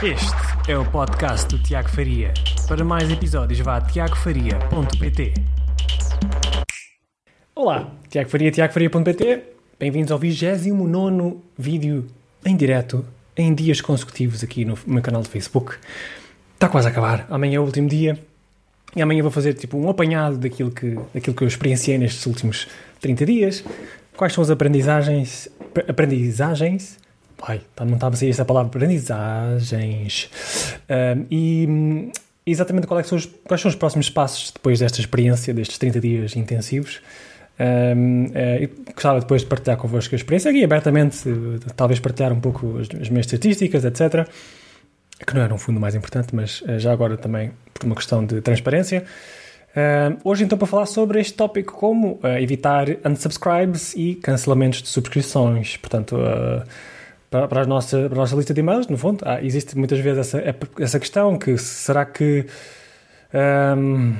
Este é o podcast do Tiago Faria. Para mais episódios, vá a tiagofaria.pt. Olá, Tiago Faria, tiagofaria.pt. Bem-vindos ao 29 vídeo em direto, em dias consecutivos aqui no meu canal de Facebook. Está quase a acabar. Amanhã é o último dia. E amanhã vou fazer tipo um apanhado daquilo que, daquilo que eu experienciei nestes últimos 30 dias. Quais são as aprendizagens. Aprendizagens Ai, tá, não estava a sair essa palavra, aprendizagens. Um, e exatamente quais, é são os, quais são os próximos passos depois desta experiência, destes 30 dias intensivos. Um, uh, gostava depois de partilhar convosco a experiência aqui abertamente, talvez partilhar um pouco as, as minhas estatísticas, etc. Que não era um fundo mais importante, mas uh, já agora também por uma questão de transparência. Uh, hoje então para falar sobre este tópico como uh, evitar unsubscribes e cancelamentos de subscrições. Portanto, uh, para, para, a nossa, para a nossa lista de e-mails, no fundo, ah, existe muitas vezes essa, essa questão que será que um,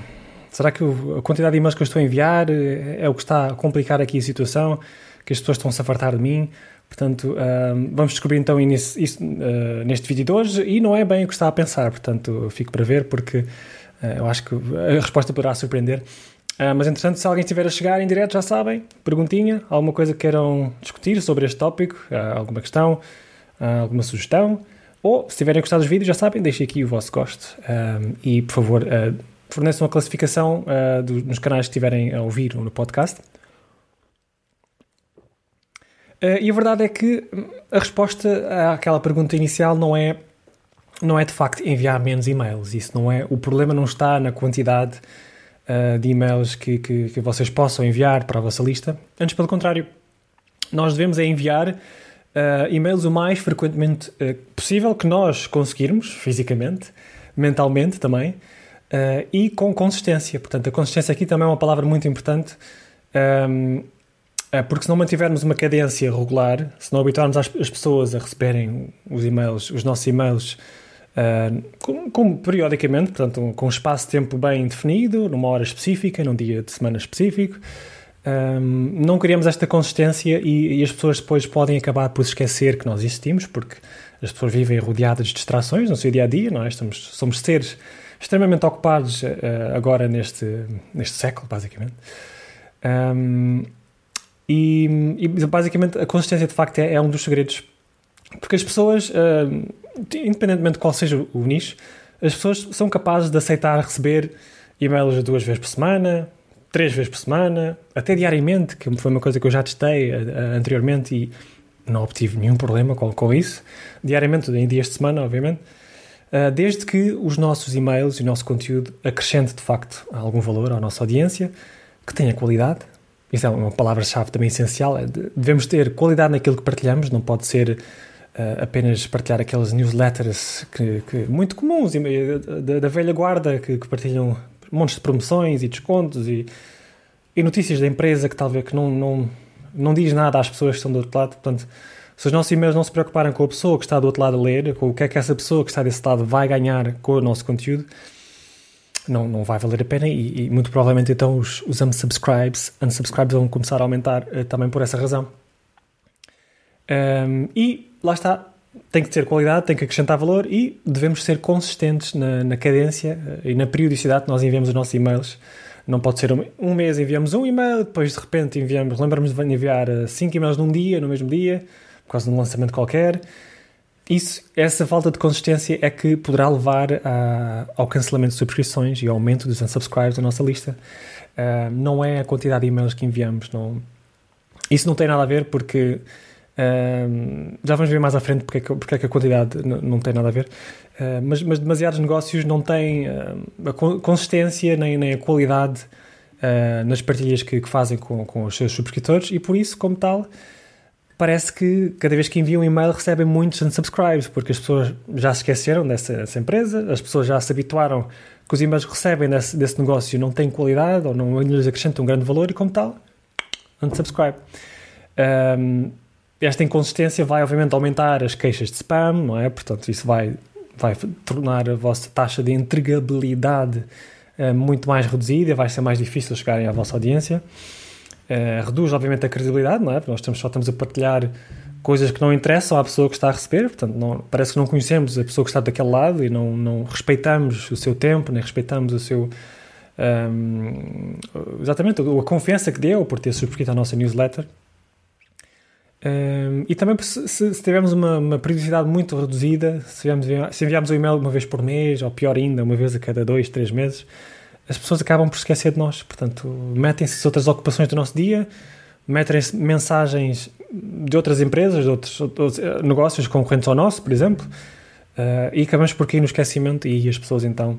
será que a quantidade de e-mails que eu estou a enviar é, é o que está a complicar aqui a situação, que as pessoas estão-se a fartar de mim, portanto um, vamos descobrir então isso, isso uh, neste vídeo de hoje e não é bem o que está a pensar, portanto fico para ver porque uh, eu acho que a resposta poderá surpreender. Uh, mas entretanto, se alguém estiver a chegar em direto, já sabem, perguntinha, alguma coisa que queiram discutir sobre este tópico, uh, alguma questão, uh, alguma sugestão, ou se tiverem gostado dos vídeos, já sabem, deixem aqui o vosso gosto e, por favor, forneçam a classificação do, nos canais que estiverem a ouvir ou no podcast. e a verdade é que a resposta àquela pergunta inicial não é, não é de facto enviar menos e-mails. Isso não é, o problema não está na quantidade uh, de e-mails que, que, que, vocês possam enviar para a vossa lista. Antes, pelo contrário, nós devemos é enviar uh, e-mails o mais frequentemente uh, possível que nós conseguirmos, fisicamente, mentalmente também, e com consistência. Portanto, a consistência aqui também é uma palavra muito importante. Um, ehm, porque se não mantivermos uma cadência regular, se não habituarmos as, as pessoas a receberem os e-mails, os nossos e-mails Uh, com, com, periodicamente, portanto, com um espaço de tempo bem definido, numa hora específica, num dia de semana específico. Um, não criamos esta consistência e, e, as pessoas depois podem acabar por esquecer que nós existimos, porque as pessoas vivem rodeadas de distrações no seu dia a dia, não é? Estamos, somos seres extremamente ocupados uh, agora neste, neste século, basicamente. Um, e, e, basicamente a consistência de facto é, é um dos segredos, porque as pessoas. Uh, independentemente de qual seja o nicho, as pessoas são capazes de aceitar receber e-mails duas vezes por semana, três vezes por semana, até diariamente, que foi uma coisa que eu já testei uh, anteriormente e não obtive nenhum problema com, com isso. Diariamente, em dias de semana, obviamente. Uh, desde que os nossos e-mails e o nosso conteúdo acrescente de facto algum valor à nossa audiência, que tenha qualidade. Isso é uma palavra-chave também essencial. É de, devemos ter qualidade naquilo que partilhamos, não pode ser uh, apenas partilhar aquelas newsletters que, que muito comuns da, da velha guarda que, que, partilham montes de promoções e descontos e, e notícias da empresa que talvez que não, não, não diz nada às pessoas que estão do outro lado. Portanto, se os nossos e-mails não se preocuparem com a pessoa que está do outro lado a ler, com o que é que essa pessoa que está desse lado vai ganhar com o nosso conteúdo, não, não vai valer a pena e, e muito provavelmente então os, os unsubscribes, unsubscribes vão começar a aumentar uh, também por essa razão. Um, e lá está, tem que ter qualidade, tem que acrescentar valor e devemos ser consistentes na, na cadência eh, e na periodicidade que nós enviamos os nossos e-mails. Não pode ser um, um mês enviamos um e-mail, depois de repente enviamos, lembramos de enviar eh, cinco e-mails num dia, no mesmo dia, por causa de um lançamento qualquer. Isso, essa falta de consistência é que poderá levar a, ao cancelamento de subscrições e ao aumento dos unsubscribes da nossa lista. Uh, não é a quantidade de e-mails que enviamos. Não, isso não tem nada a ver porque já vamos ver mais à frente porque é que, porque é que a quantidade não tem nada a ver, uh, mas, mas, demasiados negócios não têm uh, a consistência nem, nem a qualidade uh, nas partilhas que, que, fazem com, com os seus subscritores e por isso, como tal, parece que cada vez que enviam um e-mail recebem muitos unsubscribes, porque as pessoas já se esqueceram dessa, dessa empresa, as pessoas já se habituaram que os e-mails que recebem desse, desse negócio não têm qualidade ou não lhes acrescentam um grande valor e, como tal, unsubscribe. Um, esta inconsistência vai, obviamente, aumentar as queixas de spam, não é? Portanto, isso vai, vai tornar a vossa taxa de entregabilidade uh, muito mais reduzida, vai ser mais difícil chegarem à vossa audiência. Uh, reduz, obviamente, a credibilidade, não é? Porque nós estamos, só estamos a partilhar coisas que não interessam à pessoa que está a receber, portanto, não, parece que não conhecemos a pessoa que está daquele lado e não, não respeitamos o seu tempo, nem respeitamos o seu. Um, exatamente, a confiança que deu por ter subscrito a nossa newsletter. Um, e também se, se, tivermos uma, uma, periodicidade muito reduzida, se enviarmos, se enviarmos o e-mail uma vez por mês, ou pior ainda, uma vez a cada dois, três meses, as pessoas acabam por esquecer de nós. Portanto, metem-se outras ocupações do nosso dia, metem-se mensagens de outras empresas, de outros, outros, eh, negócios concorrentes ao nosso, por exemplo, uh, e acabamos por cair no esquecimento e as pessoas então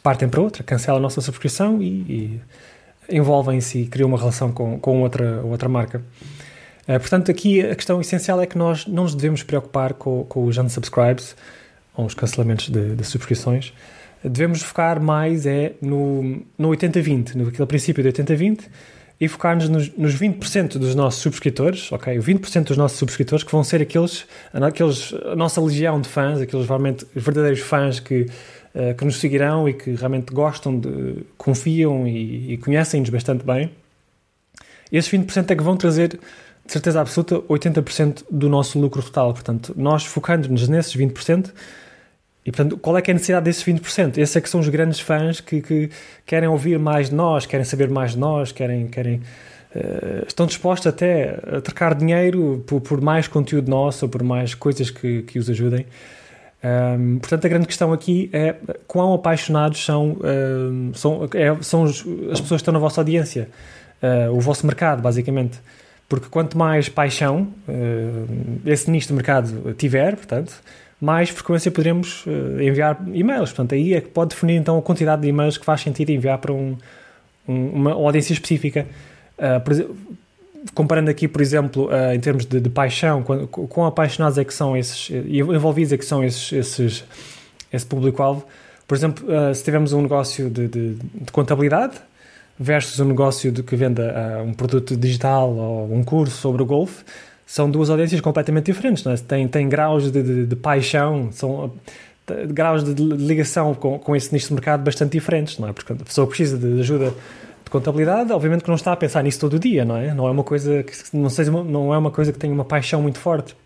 partem para outra, cancelam a nossa subscrição e, e envolvem-se e criam uma relação com, com outra, outra marca. Uh, portanto, aqui a questão essencial é que nós não nos devemos preocupar com, com os unsubscribes ou os cancelamentos de, de subscrições. Devemos focar mais é no, no 80-20, naquele princípio de 80-20, e focar-nos nos, nos 20% dos nossos subscritores, ok? O 20% dos nossos subscritores que vão ser aqueles, aqueles, a nossa legião de fãs, aqueles realmente verdadeiros fãs que, uh, que nos seguirão e que realmente gostam, de, confiam e, e conhecem-nos bastante bem. Esses 20% é que vão trazer, de certeza absoluta, 80% do nosso lucro total. Portanto, nós focando-nos nesses 20%, e, portanto, qual é que é a necessidade desses 20%? Esses é que são os grandes fãs que, que querem ouvir mais de nós, querem saber mais de nós, querem... querem uh, estão dispostos até a trocar dinheiro por, por, mais conteúdo nosso ou por mais coisas que, que os ajudem. Um, portanto, a grande questão aqui é quão apaixonados são, uh, são, é, são os, as pessoas que estão na vossa audiência, uh, o vosso mercado, basicamente. Porque quanto mais paixão esse nicho de mercado tiver, portanto, mais frequência poderemos uh, enviar e-mails. Portanto, aí é que pode definir então a quantidade de e-mails que faz sentido enviar para um, um, uma audiência específica. Uh, por, comparando aqui, por exemplo, uh, em termos de, de paixão, quão, apaixonados é que são esses, envolvidos é que são esses, esses esse público-alvo. Por exemplo, se tivermos um negócio de, de, de, contabilidade versus um negócio de que venda um produto digital ou um curso sobre o golfe, são duas audiências completamente diferentes, não é? Tem, tem graus de, de, de paixão, são graus de ligação com, com esse nicho de mercado bastante diferentes, não é? Porque a pessoa precisa de ajuda de contabilidade, obviamente que não está a pensar nisso todo o dia, não é? Não é uma coisa que não seja não é uma coisa que tenha uma paixão muito forte.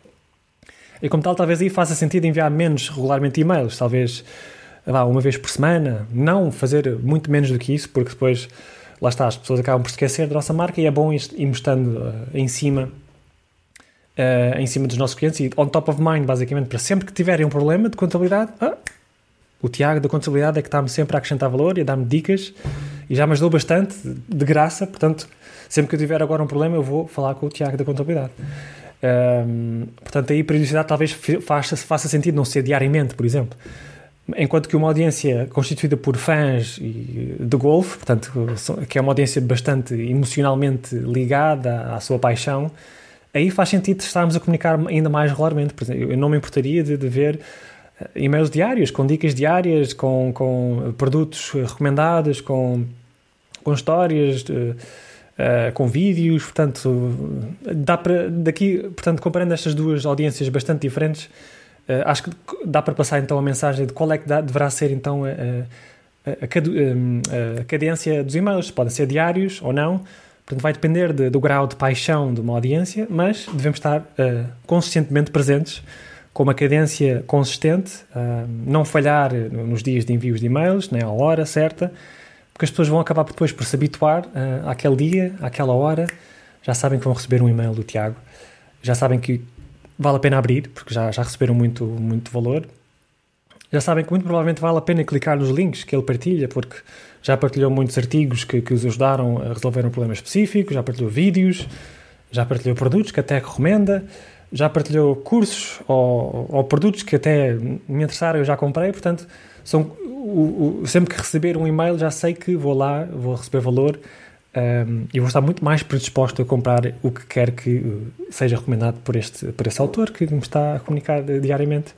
E como tal, talvez aí faça sentido enviar menos regularmente e-mails, talvez lá, uma vez por semana, não fazer muito menos do que isso, porque depois lá está, as pessoas acabam por esquecer da nossa marca e é bom ir mostrando uh, em cima uh, em cima dos nossos clientes e on top of mind, basicamente, para sempre que tiverem um problema de contabilidade, ah, o Tiago da contabilidade é que está-me sempre a acrescentar valor e a dar-me dicas e já me ajudou bastante, de graça, portanto, sempre que eu tiver agora um problema, eu vou falar com o Tiago da contabilidade. Um, portanto, aí a periodicidade talvez faça, faça sentido não ser diariamente, por exemplo. Enquanto que uma audiência constituída por fãs de golfe, portanto, que é uma audiência bastante emocionalmente ligada à sua paixão, aí faz sentido estarmos a comunicar ainda mais regularmente. Por exemplo, eu não me importaria de, de ver eh, e-mails diários, com dicas diárias, com, com produtos recomendados, com, com histórias, de, uh, com vídeos, portanto, dá para, daqui, portanto, comparando estas duas audiências bastante diferentes, acho que dá para passar então a mensagem de qual é que dá, deverá ser então a, a, a, a cadência dos e-mails, podem ser diários ou não, Portanto, vai depender de, do grau de paixão de uma audiência, mas devemos estar uh, consistentemente presentes, com uma cadência consistente, uh, não falhar nos dias de envios de e-mails, nem à hora certa, porque as pessoas vão acabar depois por se habituar uh, àquele dia, àquela hora, já sabem que vão receber um e-mail do Tiago, já sabem que vale a pena abrir, porque já, já receberam muito, muito valor, já sabem que muito provavelmente vale a pena clicar nos links que ele partilha, porque já partilhou muitos artigos que, que os ajudaram a resolver um problema específico, já partilhou vídeos, já partilhou produtos que até recomenda, já partilhou cursos ou, ou produtos que até me interessaram eu já comprei, portanto, são, o, o, sempre que receber um e-mail já sei que vou lá, vou receber valor um, e vou estar muito mais predisposto a comprar o que quer que uh, seja recomendado por este, por este autor que me está a comunicar diariamente.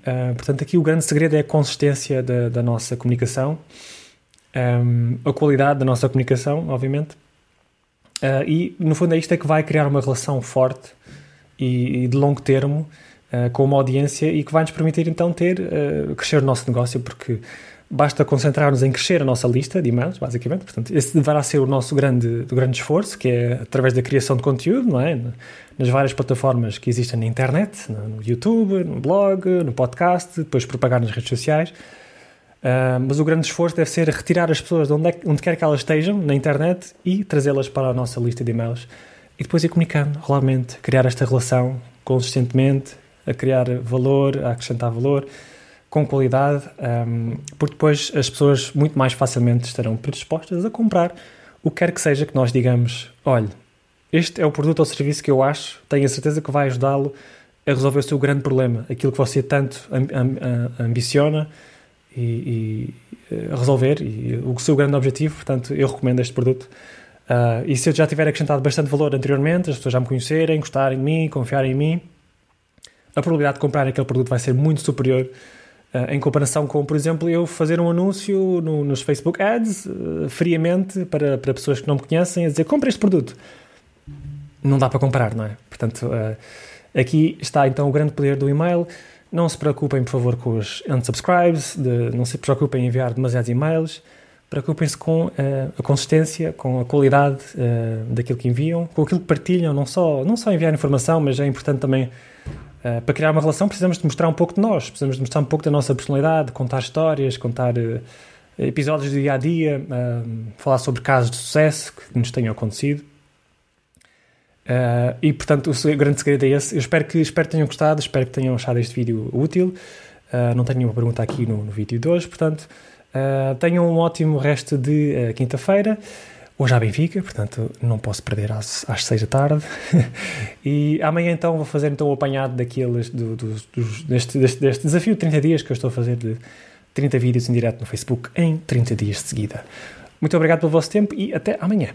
Uh, portanto, aqui o grande segredo é a consistência da, da nossa comunicação um, a qualidade da nossa comunicação, obviamente. Uh, e, no fundo, é isto é que vai criar uma relação forte e, e de longo termo uh, com uma audiência e que vai nos permitir, então, ter, uh, crescer o nosso negócio, porque basta concentrar-nos em crescer a nossa lista de e-mails, basicamente. Portanto, esse deverá ser o nosso grande, grande esforço, que é através da criação de conteúdo, não é? Nas várias plataformas que existem na internet, no YouTube, no blog, no podcast, depois propagar nas redes sociais. Uh, mas o grande esforço deve ser retirar as pessoas de onde, é, onde quer que elas estejam na internet e trazê-las para a nossa lista de e-mails e depois ir comunicando regularmente, criar esta relação consistentemente, a criar valor, a acrescentar valor com qualidade, um, porque depois as pessoas muito mais facilmente estarão predispostas a comprar o que quer que seja que nós digamos: olha, este é o produto ou serviço que eu acho, tenho a certeza que vai ajudá-lo a resolver o seu grande problema, aquilo que você tanto ambiciona e, e eh, resolver, e o seu grande objetivo. Portanto, eu recomendo este produto. Uh, e se eu já tiver acrescentado bastante valor anteriormente, as pessoas já me conhecerem, gostarem de mim, confiarem em mim, a probabilidade de comprar aquele produto vai ser muito superior Uh, em comparação com, por exemplo, eu fazer um anúncio no, nos Facebook Ads, uh, friamente, para, para pessoas que não me conhecem, a dizer compra este produto. Não dá para comparar, não é? Portanto, uh, aqui está então o grande poder do e-mail. Não se preocupem, por favor, com os unsubscribes, de, não se preocupem em enviar demasiados e-mails. Preocupem-se com a consistência, com a qualidade daquilo que enviam, com aquilo que partilham, não só, não só enviar informação, mas é importante também Uh, para criar uma relação precisamos de mostrar um pouco de nós, precisamos de mostrar um pouco da nossa personalidade, contar histórias, contar uh, episódios do dia a dia, uh, falar sobre casos de sucesso que nos tenham acontecido. e portanto, o grande segredo é esse. Eu espero que, espero que tenham gostado, espero que tenham achado este vídeo útil. não tenho nenhuma pergunta aqui no, no vídeo de hoje, portanto, tenham um ótimo resto de quinta-feira. Hoje há Benfica, portanto não posso perder às, às seis da tarde. e amanhã então vou fazer então o apanhado daqueles, do, do, dos, deste, deste, deste, desafio de 30 dias que eu estou a fazer de 30 vídeos em direto no Facebook em 30 dias de seguida. Muito obrigado pelo vosso tempo e até amanhã.